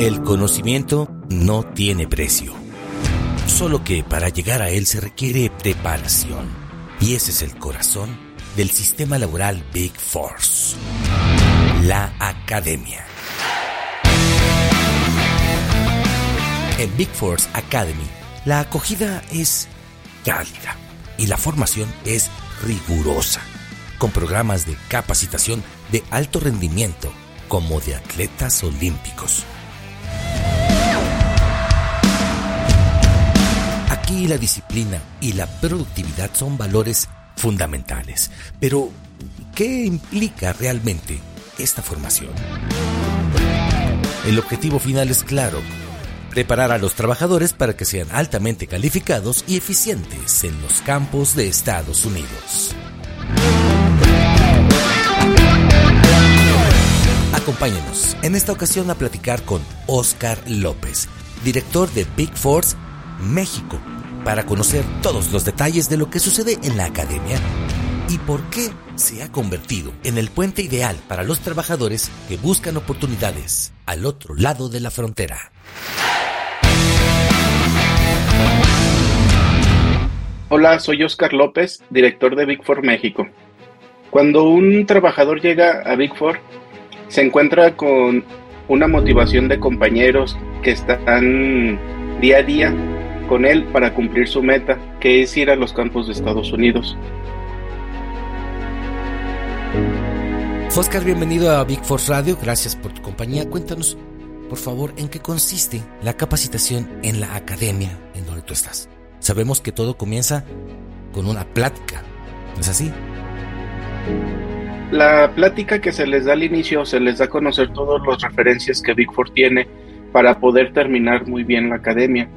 El conocimiento no tiene precio. Solo que para llegar a él se requiere preparación. Y ese es el corazón del sistema laboral Big Force. La Academia. En Big Force Academy, la acogida es cálida y la formación es rigurosa, con programas de capacitación de alto rendimiento como de atletas olímpicos. Aquí la disciplina y la productividad son valores fundamentales. Pero, ¿qué implica realmente esta formación? El objetivo final es claro, preparar a los trabajadores para que sean altamente calificados y eficientes en los campos de Estados Unidos. Acompáñenos en esta ocasión a platicar con Oscar López, director de Big Force México, para conocer todos los detalles de lo que sucede en la academia y por qué se ha convertido en el puente ideal para los trabajadores que buscan oportunidades al otro lado de la frontera. Hola, soy Oscar López, director de Big Four México. Cuando un trabajador llega a Big Four, se encuentra con una motivación de compañeros que están día a día con él para cumplir su meta, que es ir a los campos de Estados Unidos. Oscar, bienvenido a Big Force Radio, gracias por tu compañía. Cuéntanos, por favor, en qué consiste la capacitación en la academia en donde tú estás. Sabemos que todo comienza con una plática, ¿no es así? La plática que se les da al inicio se les da a conocer todas las referencias que Big Four tiene para poder terminar muy bien la academia.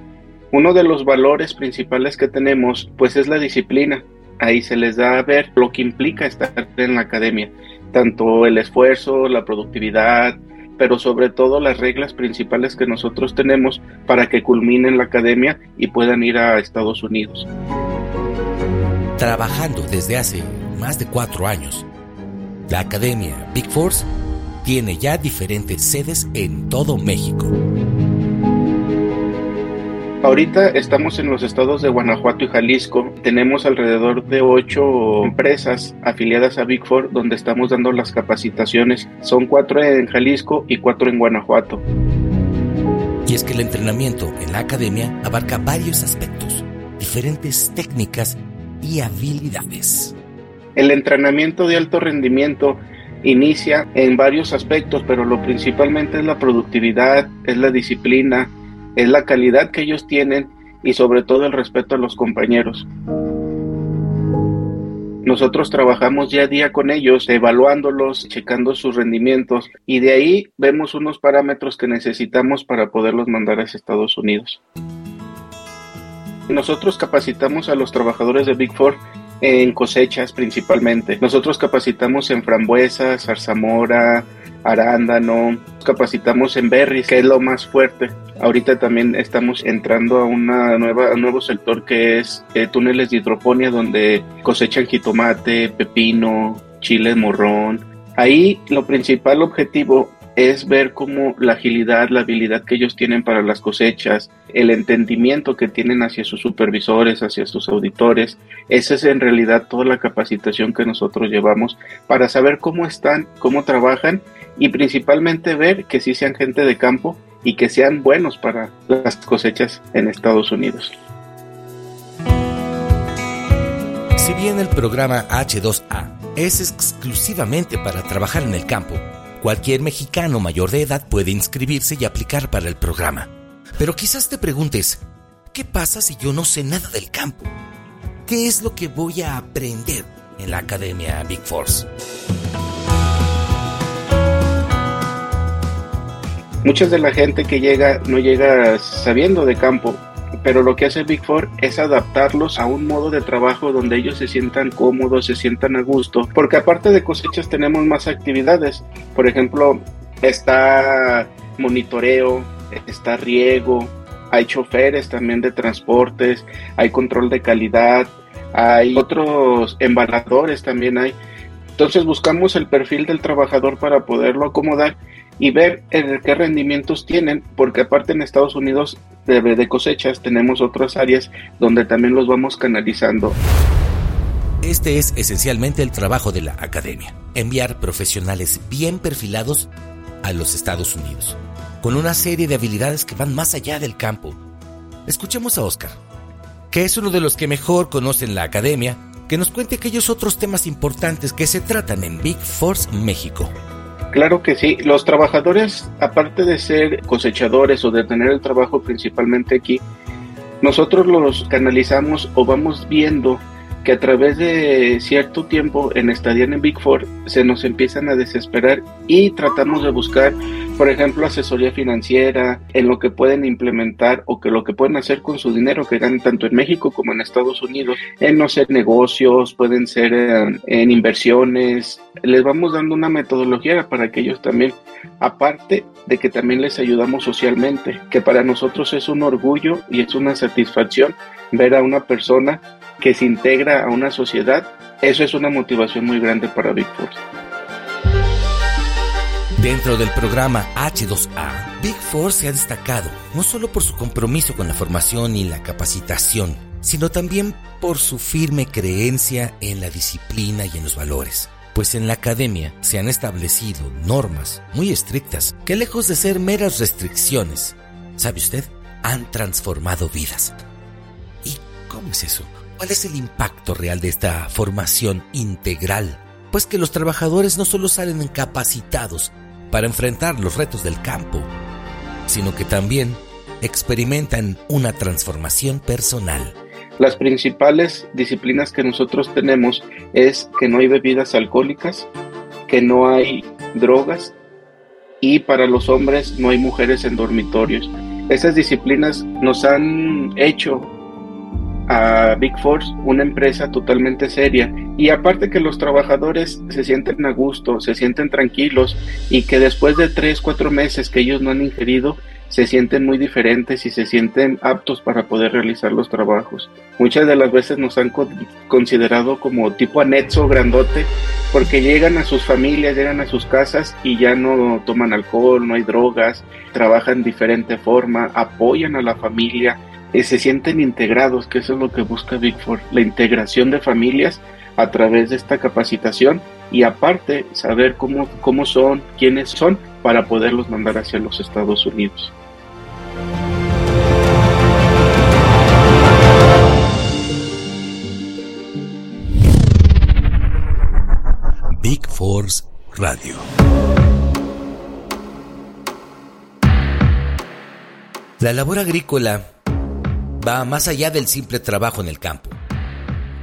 Uno de los valores principales que tenemos pues es la disciplina. Ahí se les da a ver lo que implica estar en la academia, tanto el esfuerzo, la productividad, pero sobre todo las reglas principales que nosotros tenemos para que culminen la academia y puedan ir a Estados Unidos. Trabajando desde hace más de cuatro años, la Academia Big Force tiene ya diferentes sedes en todo México. Ahorita estamos en los estados de Guanajuato y Jalisco. Tenemos alrededor de ocho empresas afiliadas a Big Four donde estamos dando las capacitaciones. Son cuatro en Jalisco y cuatro en Guanajuato. Y es que el entrenamiento en la academia abarca varios aspectos, diferentes técnicas y habilidades. El entrenamiento de alto rendimiento inicia en varios aspectos, pero lo principalmente es la productividad, es la disciplina, es la calidad que ellos tienen y sobre todo el respeto a los compañeros. Nosotros trabajamos día a día con ellos, evaluándolos, checando sus rendimientos y de ahí vemos unos parámetros que necesitamos para poderlos mandar a Estados Unidos. Nosotros capacitamos a los trabajadores de Big Four en cosechas principalmente. Nosotros capacitamos en frambuesas, zarzamora, arándano, capacitamos en berries, que es lo más fuerte. Ahorita también estamos entrando a una nueva, un nuevo sector que es eh, túneles de hidroponía donde cosechan jitomate, pepino, chile morrón. Ahí lo principal objetivo es ver cómo la agilidad, la habilidad que ellos tienen para las cosechas, el entendimiento que tienen hacia sus supervisores, hacia sus auditores. Esa es en realidad toda la capacitación que nosotros llevamos para saber cómo están, cómo trabajan y principalmente ver que sí sean gente de campo y que sean buenos para las cosechas en Estados Unidos. Si bien el programa H2A es exclusivamente para trabajar en el campo, cualquier mexicano mayor de edad puede inscribirse y aplicar para el programa. Pero quizás te preguntes, ¿qué pasa si yo no sé nada del campo? ¿Qué es lo que voy a aprender en la Academia Big Force? Muchas de la gente que llega no llega sabiendo de campo, pero lo que hace Big Four es adaptarlos a un modo de trabajo donde ellos se sientan cómodos, se sientan a gusto, porque aparte de cosechas tenemos más actividades. Por ejemplo, está monitoreo, está riego, hay choferes también de transportes, hay control de calidad, hay otros embaladores también hay. Entonces buscamos el perfil del trabajador para poderlo acomodar y ver qué rendimientos tienen, porque aparte en Estados Unidos de, de cosechas tenemos otras áreas donde también los vamos canalizando. Este es esencialmente el trabajo de la academia, enviar profesionales bien perfilados a los Estados Unidos, con una serie de habilidades que van más allá del campo. Escuchemos a Oscar, que es uno de los que mejor conocen la academia, que nos cuente aquellos otros temas importantes que se tratan en Big Force México. Claro que sí, los trabajadores, aparte de ser cosechadores o de tener el trabajo principalmente aquí, nosotros los canalizamos o vamos viendo que a través de cierto tiempo en estadía en Big Four se nos empiezan a desesperar y tratamos de buscar, por ejemplo, asesoría financiera en lo que pueden implementar o que lo que pueden hacer con su dinero que ganan tanto en México como en Estados Unidos, en no ser negocios, pueden ser en, en inversiones. Les vamos dando una metodología para que ellos también, aparte de que también les ayudamos socialmente, que para nosotros es un orgullo y es una satisfacción ver a una persona que se integra a una sociedad, eso es una motivación muy grande para Big Force. Dentro del programa H2A, Big Force se ha destacado no solo por su compromiso con la formación y la capacitación, sino también por su firme creencia en la disciplina y en los valores. Pues en la academia se han establecido normas muy estrictas que lejos de ser meras restricciones, ¿sabe usted? Han transformado vidas. ¿Y cómo es eso? ¿Cuál es el impacto real de esta formación integral? Pues que los trabajadores no solo salen capacitados para enfrentar los retos del campo, sino que también experimentan una transformación personal. Las principales disciplinas que nosotros tenemos es que no hay bebidas alcohólicas, que no hay drogas y para los hombres no hay mujeres en dormitorios. Esas disciplinas nos han hecho a Big Force, una empresa totalmente seria. Y aparte que los trabajadores se sienten a gusto, se sienten tranquilos y que después de tres, cuatro meses que ellos no han ingerido, se sienten muy diferentes y se sienten aptos para poder realizar los trabajos. Muchas de las veces nos han considerado como tipo anexo grandote porque llegan a sus familias, llegan a sus casas y ya no toman alcohol, no hay drogas, trabajan de diferente forma, apoyan a la familia, se sienten integrados, que eso es lo que busca Big Four, la integración de familias a través de esta capacitación y aparte saber cómo, cómo son, quiénes son, para poderlos mandar hacia los Estados Unidos. Big Force Radio. La labor agrícola va más allá del simple trabajo en el campo.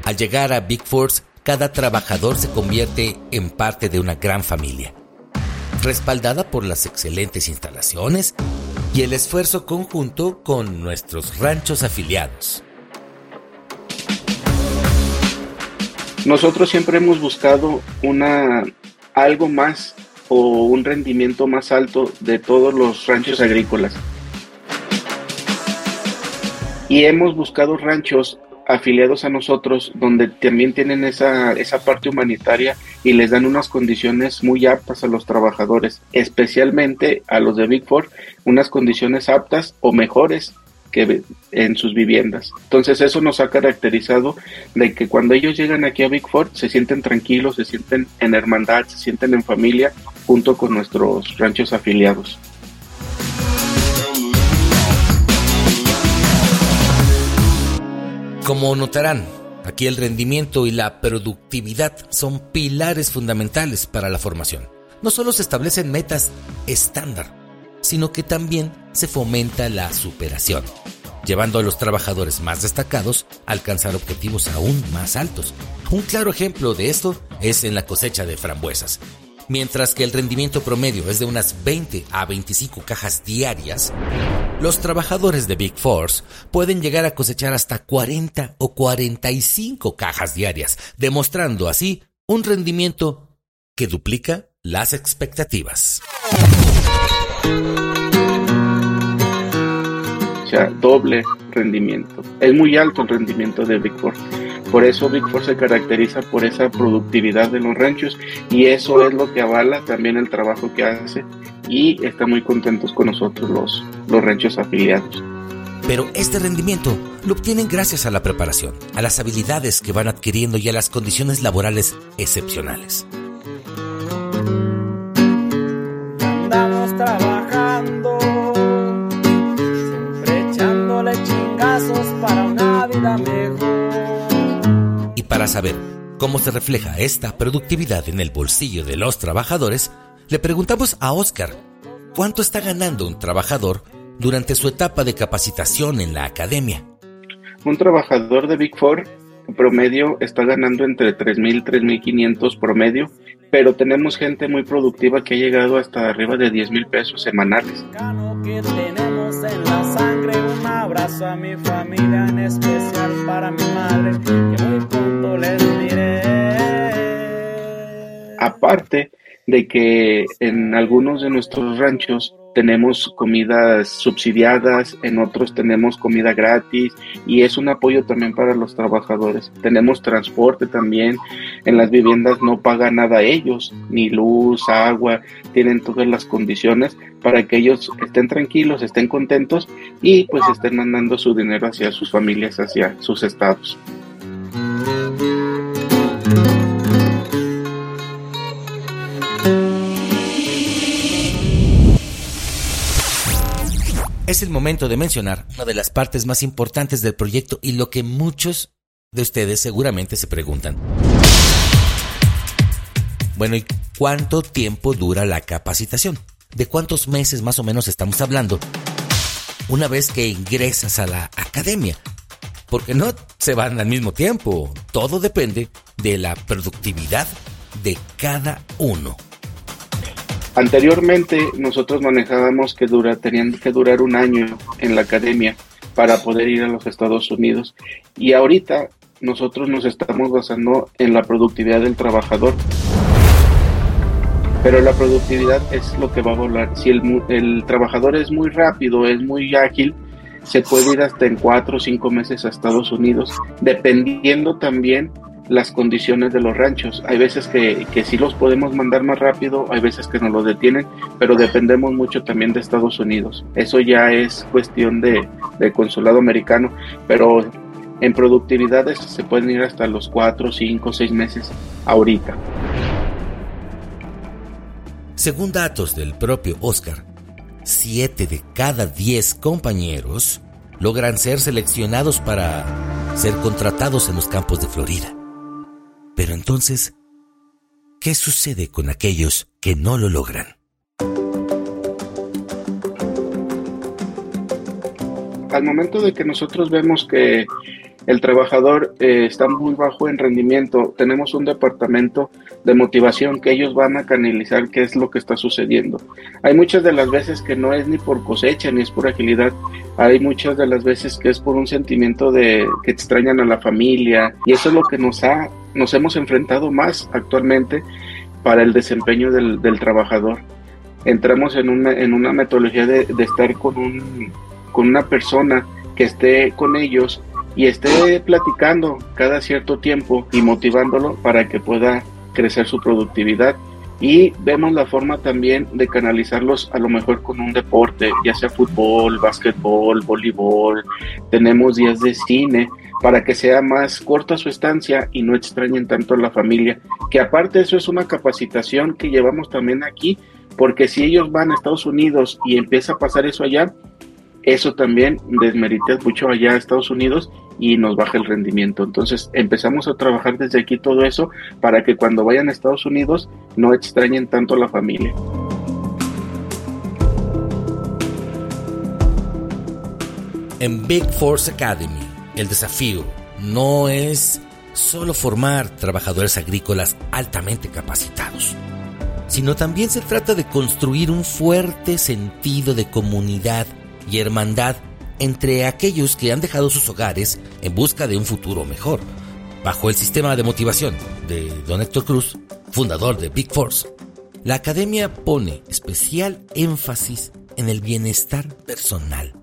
Al llegar a Big Force, cada trabajador se convierte en parte de una gran familia, respaldada por las excelentes instalaciones y el esfuerzo conjunto con nuestros ranchos afiliados. Nosotros siempre hemos buscado una algo más o un rendimiento más alto de todos los ranchos agrícolas y hemos buscado ranchos afiliados a nosotros donde también tienen esa, esa parte humanitaria y les dan unas condiciones muy aptas a los trabajadores, especialmente a los de Big Four, unas condiciones aptas o mejores que en sus viviendas. Entonces eso nos ha caracterizado de que cuando ellos llegan aquí a Big Four se sienten tranquilos, se sienten en hermandad, se sienten en familia junto con nuestros ranchos afiliados. Como notarán, aquí el rendimiento y la productividad son pilares fundamentales para la formación. No solo se establecen metas estándar, sino que también se fomenta la superación, llevando a los trabajadores más destacados a alcanzar objetivos aún más altos. Un claro ejemplo de esto es en la cosecha de frambuesas, mientras que el rendimiento promedio es de unas 20 a 25 cajas diarias, los trabajadores de Big Force pueden llegar a cosechar hasta 40 o 45 cajas diarias, demostrando así un rendimiento que duplica las expectativas. O sea, doble rendimiento. Es muy alto el rendimiento de Big Force Por eso Big Four se caracteriza por esa productividad de los ranchos y eso es lo que avala también el trabajo que hace y están muy contentos con nosotros los, los ranchos afiliados. Pero este rendimiento lo obtienen gracias a la preparación, a las habilidades que van adquiriendo y a las condiciones laborales excepcionales. Andamos trabajando, para saber cómo se refleja esta productividad en el bolsillo de los trabajadores, le preguntamos a Oscar cuánto está ganando un trabajador durante su etapa de capacitación en la academia. Un trabajador de Big Four promedio está ganando entre 3.000 y 3.500 promedio, pero tenemos gente muy productiva que ha llegado hasta arriba de 10.000 pesos semanales. En la sangre, un abrazo a mi familia, en especial para mi madre, que muy pronto les diré. Aparte de que en algunos de nuestros ranchos tenemos comidas subsidiadas, en otros tenemos comida gratis y es un apoyo también para los trabajadores. Tenemos transporte también, en las viviendas no pagan nada ellos, ni luz, agua, tienen todas las condiciones para que ellos estén tranquilos, estén contentos y pues estén mandando su dinero hacia sus familias, hacia sus estados. Es el momento de mencionar una de las partes más importantes del proyecto y lo que muchos de ustedes seguramente se preguntan. Bueno, ¿y cuánto tiempo dura la capacitación? ¿De cuántos meses más o menos estamos hablando? Una vez que ingresas a la academia. Porque no se van al mismo tiempo. Todo depende de la productividad de cada uno. Anteriormente nosotros manejábamos que dura, tenían que durar un año en la academia para poder ir a los Estados Unidos y ahorita nosotros nos estamos basando en la productividad del trabajador. Pero la productividad es lo que va a volar. Si el, el trabajador es muy rápido, es muy ágil, se puede ir hasta en cuatro o cinco meses a Estados Unidos, dependiendo también las condiciones de los ranchos. Hay veces que, que sí los podemos mandar más rápido, hay veces que nos lo detienen, pero dependemos mucho también de Estados Unidos. Eso ya es cuestión de, de consulado americano, pero en productividades se pueden ir hasta los 4, 5, 6 meses ahorita. Según datos del propio Oscar, 7 de cada 10 compañeros logran ser seleccionados para ser contratados en los campos de Florida. Pero entonces, ¿qué sucede con aquellos que no lo logran? Al momento de que nosotros vemos que el trabajador eh, está muy bajo en rendimiento, tenemos un departamento de motivación que ellos van a canalizar qué es lo que está sucediendo. Hay muchas de las veces que no es ni por cosecha ni es por agilidad, hay muchas de las veces que es por un sentimiento de que extrañan a la familia y eso es lo que nos ha nos hemos enfrentado más actualmente para el desempeño del, trabajador. Entramos en una, en metodología de, estar con, con una persona que esté con ellos y esté platicando cada cierto tiempo y motivándolo para que pueda crecer su productividad. Y vemos la forma también de canalizarlos a lo mejor con un deporte, ya sea fútbol, básquetbol, voleibol, tenemos días de cine, para que sea más corta su estancia y no extrañen tanto a la familia. Que aparte eso es una capacitación que llevamos también aquí, porque si ellos van a Estados Unidos y empieza a pasar eso allá, eso también desmerita mucho allá a Estados Unidos y nos baja el rendimiento. Entonces empezamos a trabajar desde aquí todo eso para que cuando vayan a Estados Unidos no extrañen tanto a la familia. En Big Force Academy el desafío no es solo formar trabajadores agrícolas altamente capacitados, sino también se trata de construir un fuerte sentido de comunidad y hermandad entre aquellos que han dejado sus hogares en busca de un futuro mejor, bajo el sistema de motivación de Don Héctor Cruz, fundador de Big Force. La academia pone especial énfasis en el bienestar personal,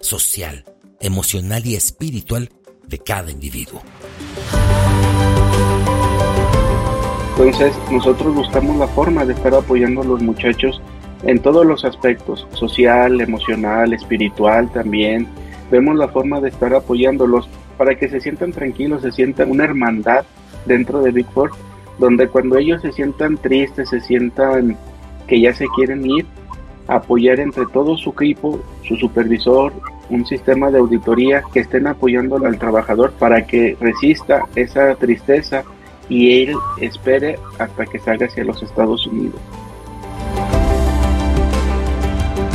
social, emocional y espiritual de cada individuo. Entonces nosotros buscamos la forma de estar apoyando a los muchachos en todos los aspectos, social, emocional, espiritual también. Vemos la forma de estar apoyándolos para que se sientan tranquilos, se sientan una hermandad dentro de Big Four, donde cuando ellos se sientan tristes, se sientan que ya se quieren ir, apoyar entre todo su equipo, su supervisor, un sistema de auditoría que estén apoyando al trabajador para que resista esa tristeza y él espere hasta que salga hacia los Estados Unidos.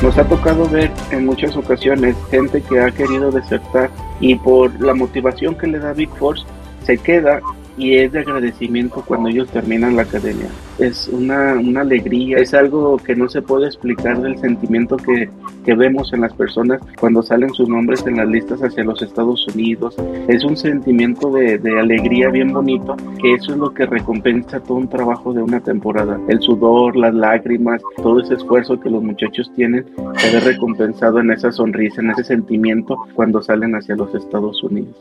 Nos ha tocado ver en muchas ocasiones gente que ha querido desertar y por la motivación que le da Big Force se queda y es de agradecimiento cuando ellos terminan la academia. Es una, una alegría, es algo que no se puede explicar del sentimiento que, que, vemos en las personas cuando salen sus nombres en las listas hacia los Estados Unidos. Es un sentimiento de, de alegría bien bonito, que eso es lo que recompensa todo un trabajo de una temporada. El sudor, las lágrimas, todo ese esfuerzo que los muchachos tienen se ve recompensado en esa sonrisa, en ese sentimiento cuando salen hacia los Estados Unidos.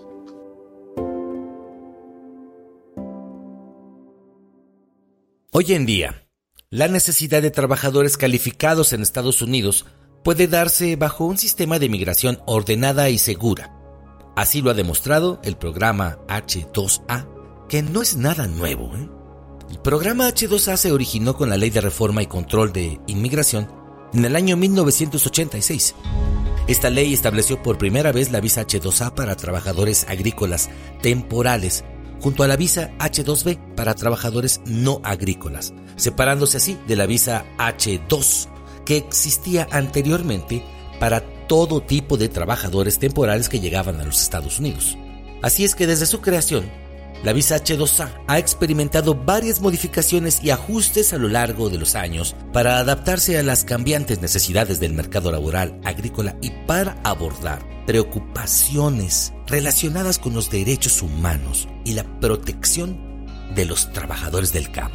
Hoy en día, la necesidad de trabajadores calificados en Estados Unidos puede darse bajo un sistema de migración ordenada y segura. Así lo ha demostrado el programa H2A, que no es nada nuevo. ¿eh? El programa H2A se originó con la Ley de Reforma y Control de Inmigración en el año 1986. Esta ley estableció por primera vez la visa H2A para trabajadores agrícolas temporales junto a la visa H2B para trabajadores no agrícolas, separándose así de la visa H2 que existía anteriormente para todo tipo de trabajadores temporales que llegaban a los Estados Unidos. Así es que desde su creación, la visa H2A ha experimentado varias modificaciones y ajustes a lo largo de los años para adaptarse a las cambiantes necesidades del mercado laboral agrícola y para abordar preocupaciones relacionadas con los derechos humanos y la protección de los trabajadores del campo.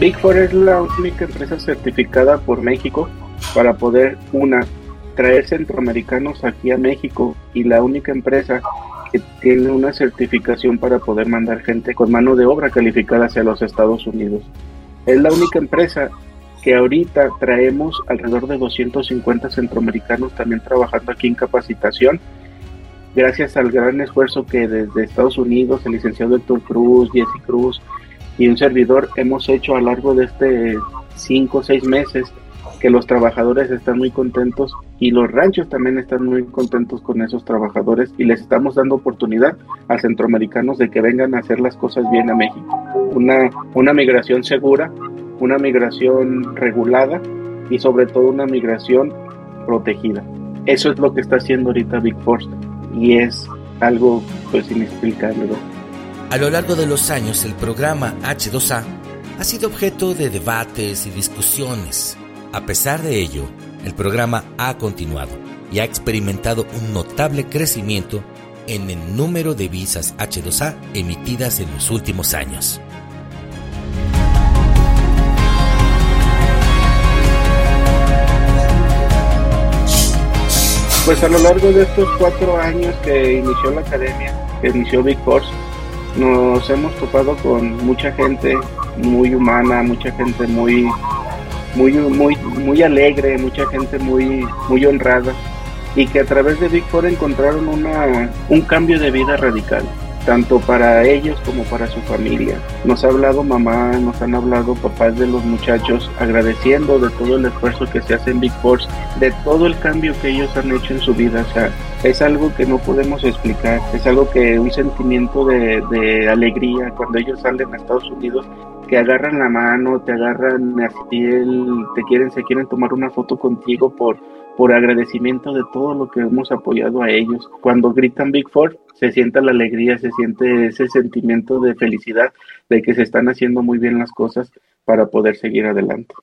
Big Four es la única empresa certificada por México para poder, una, traer centroamericanos aquí a México y la única empresa que tiene una certificación para poder mandar gente con mano de obra calificada hacia los Estados Unidos. Es la única empresa que ahorita traemos alrededor de 250 centroamericanos también trabajando aquí en capacitación, gracias al gran esfuerzo que desde Estados Unidos el licenciado Héctor Cruz, Jesse Cruz y un servidor hemos hecho a lo largo de este 5 o 6 meses que los trabajadores están muy contentos y los ranchos también están muy contentos con esos trabajadores y les estamos dando oportunidad a centroamericanos de que vengan a hacer las cosas bien a México. Una, una migración segura, una migración regulada y sobre todo una migración protegida. Eso es lo que está haciendo ahorita Big Force y es algo pues inexplicable. A lo largo de los años el programa H2A ha sido objeto de debates y discusiones a pesar de ello, el programa ha continuado y ha experimentado un notable crecimiento en el número de visas H2A emitidas en los últimos años. Pues a lo largo de estos cuatro años que inició la academia, que inició Big Force, nos hemos topado con mucha gente muy humana, mucha gente muy muy, muy, muy alegre, mucha gente muy, muy honrada y que a través de Big Four encontraron una, un cambio de vida radical, tanto para ellos como para su familia. Nos ha hablado mamá, nos han hablado papás de los muchachos agradeciendo de todo el esfuerzo que se hace en Big Four, de todo el cambio que ellos han hecho en su vida. O sea, es algo que no podemos explicar, es algo que un sentimiento de, de alegría cuando ellos salen a Estados Unidos te agarran la mano, te agarran piel, te quieren, se quieren tomar una foto contigo por, por agradecimiento de todo lo que hemos apoyado a ellos. Cuando gritan Big Four, se siente la alegría, se siente ese sentimiento de felicidad de que se están haciendo muy bien las cosas para poder seguir adelante.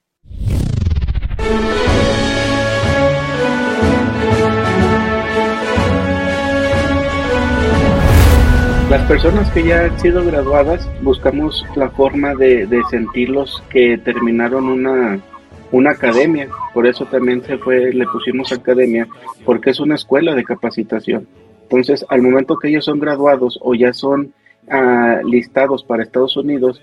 Las personas que ya han sido graduadas buscamos la forma de, sentirlos que terminaron una, una academia, por eso también se fue, le pusimos academia, porque es una escuela de capacitación. Entonces, al momento que ellos son graduados o ya son ah, listados para Estados Unidos,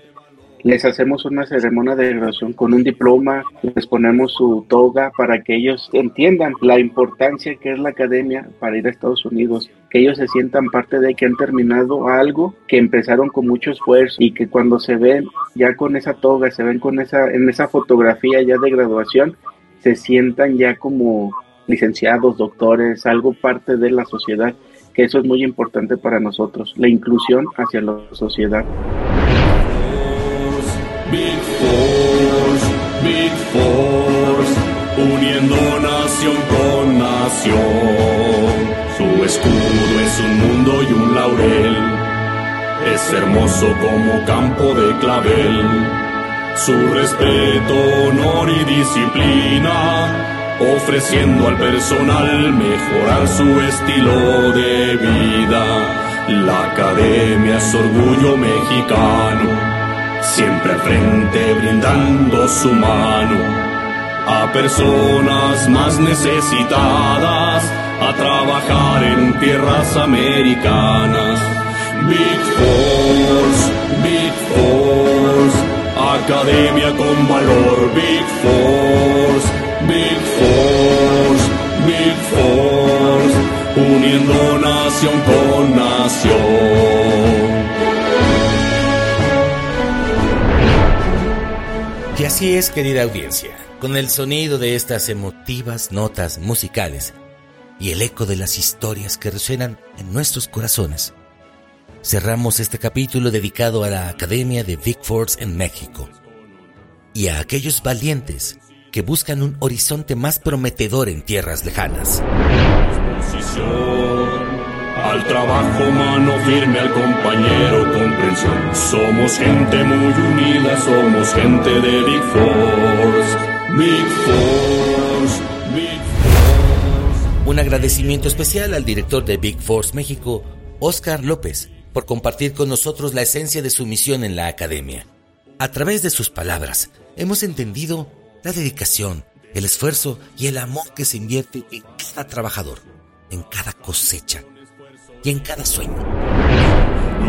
les hacemos una ceremonia de graduación con un diploma, les ponemos su toga para que ellos entiendan la importancia que es la academia para ir a Estados Unidos, que ellos se sientan parte de que han terminado algo que empezaron con mucho esfuerzo y que cuando se ven ya con esa toga, se ven con esa en esa fotografía ya de graduación, se sientan ya como licenciados, doctores, algo parte de la sociedad, que eso es muy importante para nosotros, la inclusión hacia la sociedad. Big Force, Big Force, uniendo nación con nación. Su escudo es un mundo y un laurel, es hermoso como campo de clavel. Su respeto, honor y disciplina, ofreciendo al personal mejorar su estilo de vida. La academia es orgullo mexicano siempre al frente brindando su mano a personas más necesitadas a trabajar en tierras americanas. Big Force, Big Force, academia con valor. Big Force, Big Force, Big Force, uniendo nación con nación. Y así es, querida audiencia, con el sonido de estas emotivas notas musicales y el eco de las historias que resuenan en nuestros corazones, cerramos este capítulo dedicado a la Academia de Big Force en México y a aquellos valientes que buscan un horizonte más prometedor en tierras lejanas. Al trabajo, mano firme, al compañero, comprensión. Somos gente muy unida, somos gente de Big Force. Big Force. Un agradecimiento especial al director de Big Force México, Oscar López, por compartir con nosotros la esencia de su misión en la academia. A través de sus palabras, hemos entendido la dedicación, el esfuerzo y el amor que se invierte en cada trabajador, en cada cosecha y en cada sueño.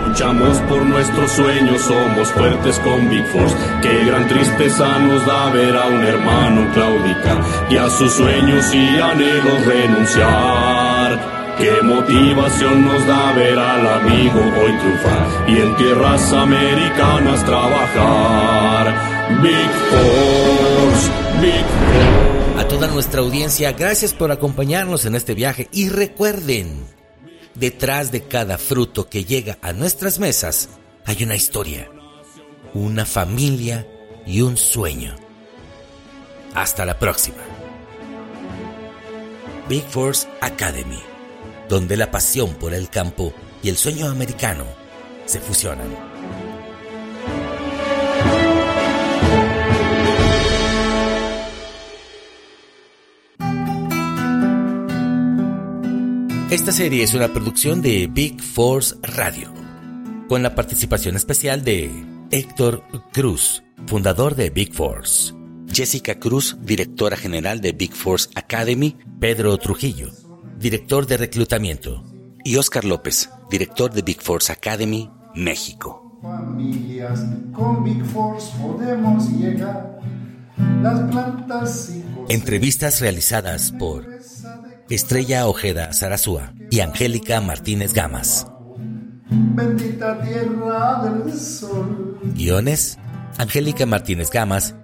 Luchamos por nuestros sueños, somos fuertes con Big Force. Qué gran tristeza nos da ver a un hermano claudicar y a sus sueños y anhelos renunciar. Qué motivación nos da ver al amigo hoy triunfar y en tierras americanas trabajar. Big Force, Big Force. A toda nuestra audiencia, gracias por acompañarnos en este viaje y recuerden, detrás de cada fruto que llega a nuestras mesas hay una historia, una familia y un sueño. Hasta la próxima. Big Force Academy, donde la pasión por el campo y el sueño americano se fusionan. Esta serie es una producción de Big Force Radio, con la participación especial de Héctor Cruz, fundador de Big Force, Jessica Cruz, directora general de Big Force Academy, Pedro Trujillo, director de reclutamiento, y Oscar López, director de Big Force Academy, México. Familias con Big Force podemos llegar. Las plantas y Entrevistas realizadas por Estrella Ojeda Sarazúa y Angélica Martínez Gamas. Bendita tierra del sol. Guiones, Angélica Martínez Gamas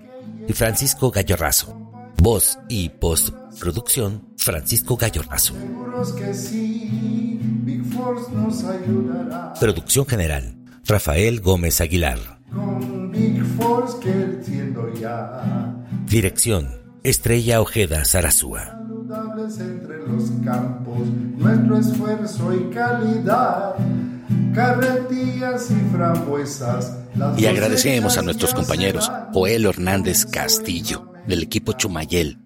y Francisco Gallorrazo. Voz y postproducción, Francisco Gallorrazo. Seguros que sí, Big Force nos ayudará. Producción general, Rafael Gómez Aguilar. Con Big Force creciendo ya. Dirección, Estrella Ojeda Sarazúa. Entre los campos, nuestro esfuerzo y calidad. Carretillas y frambuesas. Y agradecemos a nuestros compañeros. Joel Hernández Castillo, del equipo Chumayel,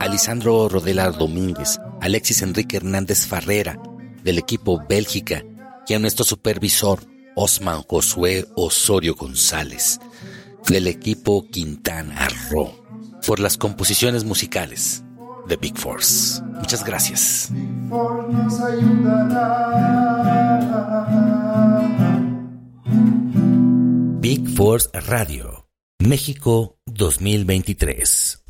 Alisandro Rodela Domínguez, Alexis Enrique Hernández Farrera, del equipo Bélgica, y a nuestro supervisor Osman Josué Osorio González, del equipo Quintana Roo, por las composiciones musicales de Big Force. Muchas gracias. Big Force nos ayudará. Big Force Radio, México 2023.